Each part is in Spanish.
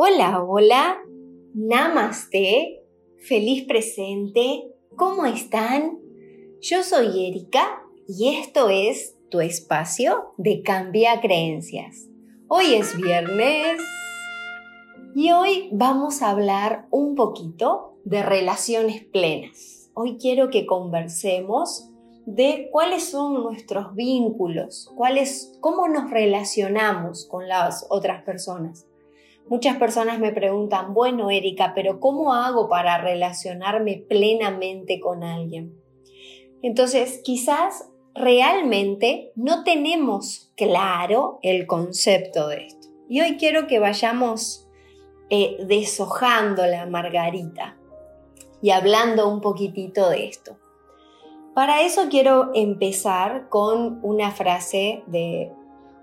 Hola, hola, namaste, feliz presente, ¿cómo están? Yo soy Erika y esto es tu espacio de Cambia Creencias. Hoy es viernes y hoy vamos a hablar un poquito de relaciones plenas. Hoy quiero que conversemos de cuáles son nuestros vínculos, cuáles, cómo nos relacionamos con las otras personas. Muchas personas me preguntan, bueno, Erika, pero ¿cómo hago para relacionarme plenamente con alguien? Entonces, quizás realmente no tenemos claro el concepto de esto. Y hoy quiero que vayamos eh, deshojando la margarita y hablando un poquitito de esto. Para eso quiero empezar con una frase de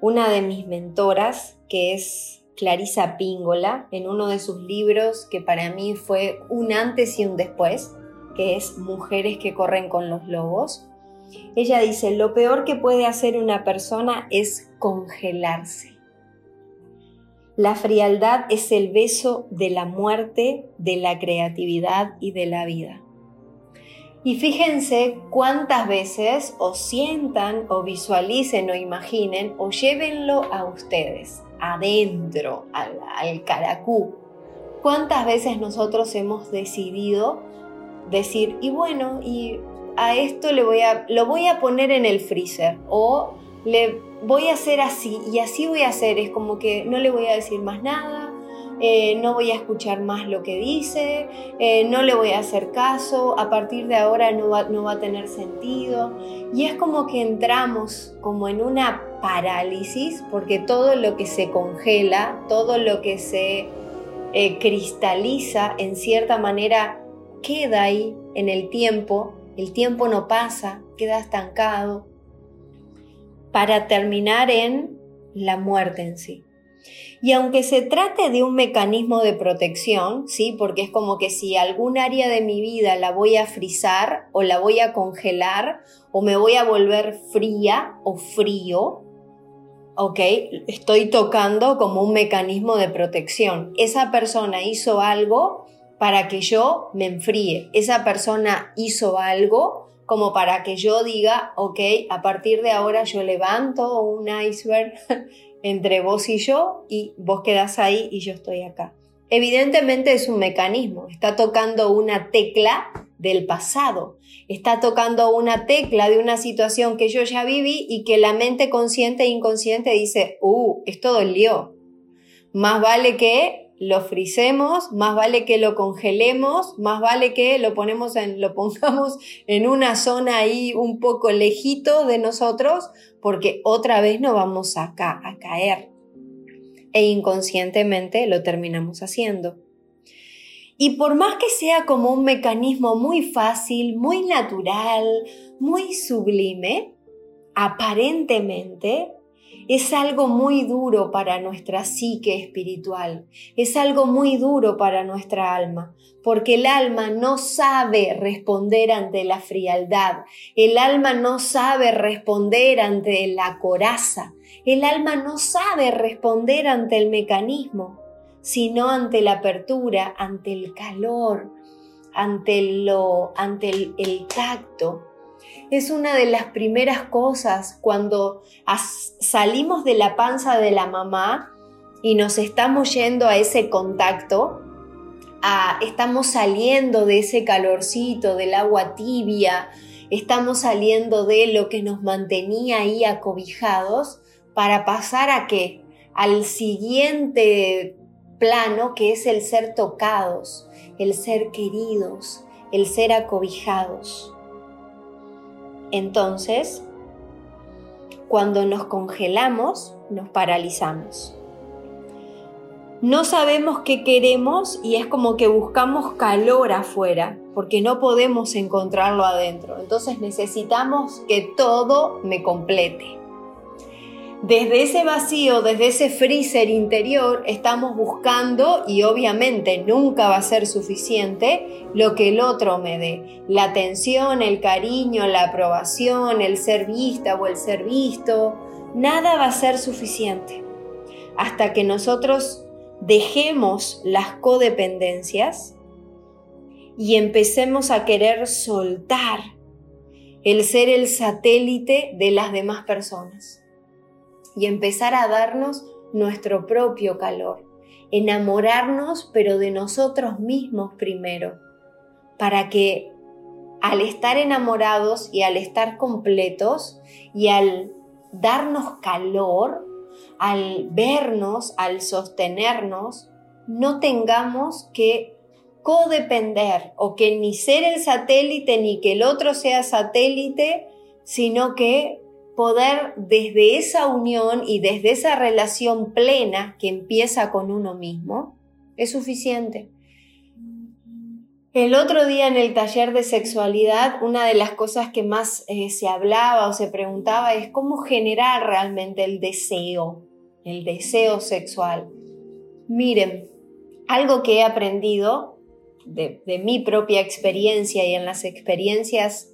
una de mis mentoras, que es Clarisa Píngola en uno de sus libros que para mí fue un antes y un después, que es Mujeres que corren con los lobos. Ella dice, lo peor que puede hacer una persona es congelarse. La frialdad es el beso de la muerte, de la creatividad y de la vida. Y fíjense cuántas veces o sientan o visualicen o imaginen o llévenlo a ustedes adentro, al, caracú. ¿Cuántas veces nosotros hemos decidido decir, y bueno, y a esto le voy a, lo voy a poner en el freezer o le voy a hacer así y así voy a hacer, es como que no le voy a decir más nada, eh, no voy a escuchar más lo que dice, eh, no le voy a hacer caso, a partir de ahora no va, no va a tener sentido. Y es como que entramos como en una parálisis porque todo lo que se congela, todo lo que se eh, cristaliza en cierta manera queda ahí en el tiempo, el tiempo no pasa, queda estancado, para terminar en la muerte en sí. Y aunque se trate de un mecanismo de protección, ¿sí? Porque es como que si algún área de mi vida la voy a frizar o la voy a congelar o me voy a volver fría o frío, ¿ok? Estoy tocando como un mecanismo de protección. Esa persona hizo algo para que yo me enfríe. Esa persona hizo algo como para que yo diga, ok, a partir de ahora yo levanto un iceberg entre vos y yo y vos quedás ahí y yo estoy acá. Evidentemente es un mecanismo, está tocando una tecla del pasado, está tocando una tecla de una situación que yo ya viví y que la mente consciente e inconsciente dice, uh, esto dolió. Más vale que lo frisemos, más vale que lo congelemos, más vale que lo, ponemos en, lo pongamos en una zona ahí un poco lejito de nosotros, porque otra vez no vamos acá a caer. E inconscientemente lo terminamos haciendo. Y por más que sea como un mecanismo muy fácil, muy natural, muy sublime, aparentemente es algo muy duro para nuestra psique espiritual, es algo muy duro para nuestra alma, porque el alma no sabe responder ante la frialdad, el alma no sabe responder ante la coraza, el alma no sabe responder ante el mecanismo, sino ante la apertura, ante el calor, ante, lo, ante el, tacto, es una de las primeras cosas cuando salimos de la panza de la mamá y nos estamos yendo a ese contacto, estamos saliendo de ese calorcito, del agua tibia, estamos saliendo de lo que nos mantenía ahí acobijados para pasar a qué? Al siguiente plano que es el ser tocados, el ser queridos, el ser acobijados. Entonces, cuando nos congelamos, nos paralizamos. No sabemos qué queremos y es como que buscamos calor afuera, porque no podemos encontrarlo adentro. Entonces necesitamos que todo me complete. Desde ese vacío, desde ese freezer interior, estamos buscando, y obviamente nunca va a ser suficiente, lo que el otro me dé. La atención, el cariño, la aprobación, el ser vista o el ser visto. Nada va a ser suficiente. Hasta que nosotros dejemos las codependencias y empecemos a querer soltar el ser el satélite de las demás personas y empezar a darnos nuestro propio calor, enamorarnos pero de nosotros mismos primero, para que al estar enamorados y al estar completos y al darnos calor, al vernos, al sostenernos, no tengamos que codepender o que ni ser el satélite ni que el otro sea satélite, sino que poder desde esa unión y desde esa relación plena que empieza con uno mismo, es suficiente. El otro día en el taller de sexualidad, una de las cosas que más eh, se hablaba o se preguntaba es cómo generar realmente el deseo, el deseo sexual. Miren, algo que he aprendido de, de mi propia experiencia y en las experiencias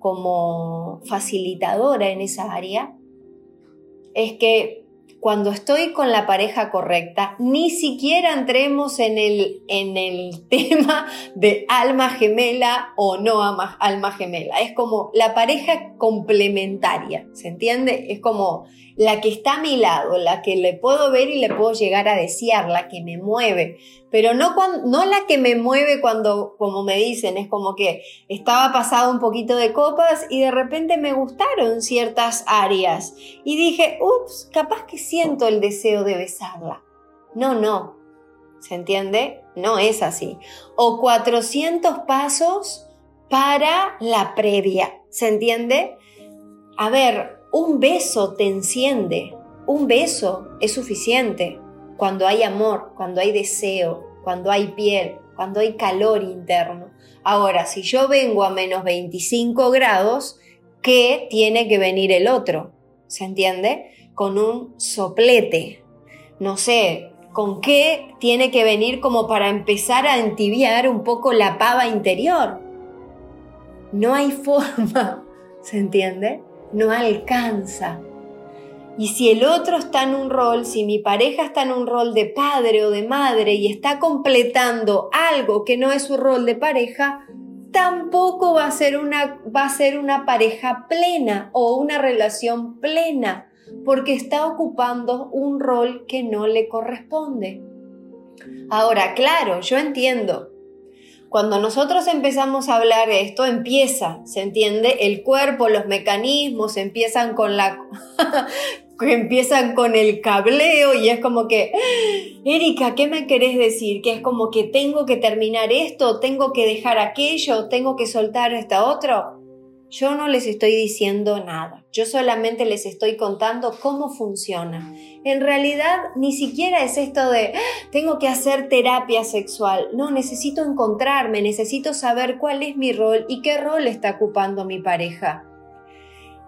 como facilitadora en esa área, es que cuando estoy con la pareja correcta, ni siquiera entremos en el, en el tema de alma gemela o no alma gemela. Es como la pareja complementaria, ¿se entiende? Es como la que está a mi lado, la que le puedo ver y le puedo llegar a desear, la que me mueve, pero no, no la que me mueve cuando, como me dicen, es como que estaba pasado un poquito de copas y de repente me gustaron ciertas áreas y dije, ups, capaz que siento el deseo de besarla. No, no, ¿se entiende? No es así. O 400 pasos para la previa, ¿se entiende? A ver, un beso te enciende, un beso es suficiente cuando hay amor, cuando hay deseo, cuando hay piel, cuando hay calor interno. Ahora, si yo vengo a menos 25 grados, ¿qué tiene que venir el otro? ¿Se entiende? Con un soplete. No sé, ¿con qué tiene que venir como para empezar a entibiar un poco la pava interior? No hay forma, ¿se entiende? No alcanza. Y si el otro está en un rol, si mi pareja está en un rol de padre o de madre y está completando algo que no es su rol de pareja, tampoco va a ser una, va a ser una pareja plena o una relación plena, porque está ocupando un rol que no le corresponde. Ahora, claro, yo entiendo. Cuando nosotros empezamos a hablar de esto, empieza, ¿se entiende? El cuerpo, los mecanismos empiezan con la, empiezan con el cableo y es como que, Erika, ¿qué me querés decir? Que es como que tengo que terminar esto, tengo que dejar aquello, tengo que soltar esta otro. Yo no les estoy diciendo nada, yo solamente les estoy contando cómo funciona. En realidad ni siquiera es esto de tengo que hacer terapia sexual, no, necesito encontrarme, necesito saber cuál es mi rol y qué rol está ocupando mi pareja.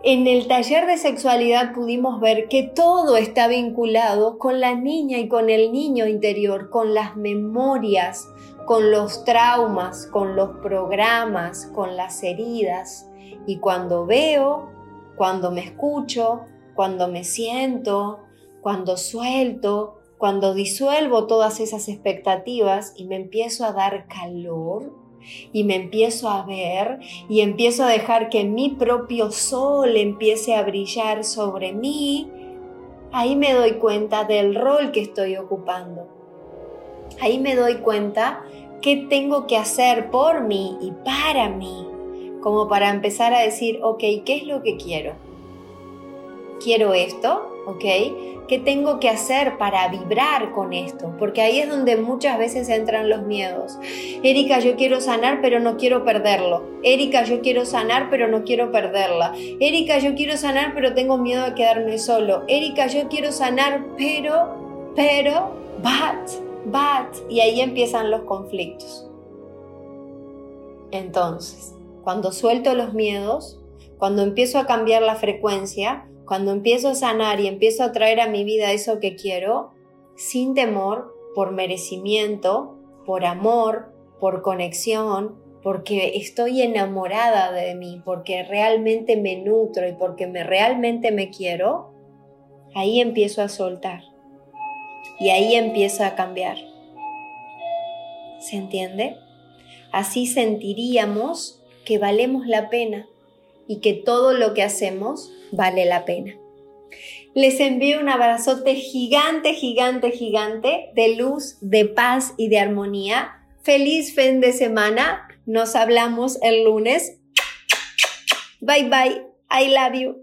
En el taller de sexualidad pudimos ver que todo está vinculado con la niña y con el niño interior, con las memorias, con los traumas, con los programas, con las heridas. Y cuando veo, cuando me escucho, cuando me siento, cuando suelto, cuando disuelvo todas esas expectativas y me empiezo a dar calor, y me empiezo a ver y empiezo a dejar que mi propio sol empiece a brillar sobre mí, ahí me doy cuenta del rol que estoy ocupando. Ahí me doy cuenta qué tengo que hacer por mí y para mí, como para empezar a decir, ok, ¿qué es lo que quiero? Quiero esto, ¿ok? ¿Qué tengo que hacer para vibrar con esto? Porque ahí es donde muchas veces entran los miedos. Erika, yo quiero sanar, pero no quiero perderlo. Erika, yo quiero sanar, pero no quiero perderla. Erika, yo quiero sanar, pero tengo miedo de quedarme solo. Erika, yo quiero sanar, pero, pero, but, but. Y ahí empiezan los conflictos. Entonces, cuando suelto los miedos, cuando empiezo a cambiar la frecuencia, cuando empiezo a sanar y empiezo a traer a mi vida eso que quiero, sin temor, por merecimiento, por amor, por conexión, porque estoy enamorada de mí, porque realmente me nutro y porque me realmente me quiero, ahí empiezo a soltar. y ahí empiezo a cambiar. ¿Se entiende? Así sentiríamos que valemos la pena y que todo lo que hacemos vale la pena. Les envío un abrazote gigante, gigante, gigante de luz, de paz y de armonía. Feliz fin de semana. Nos hablamos el lunes. Bye bye. I love you.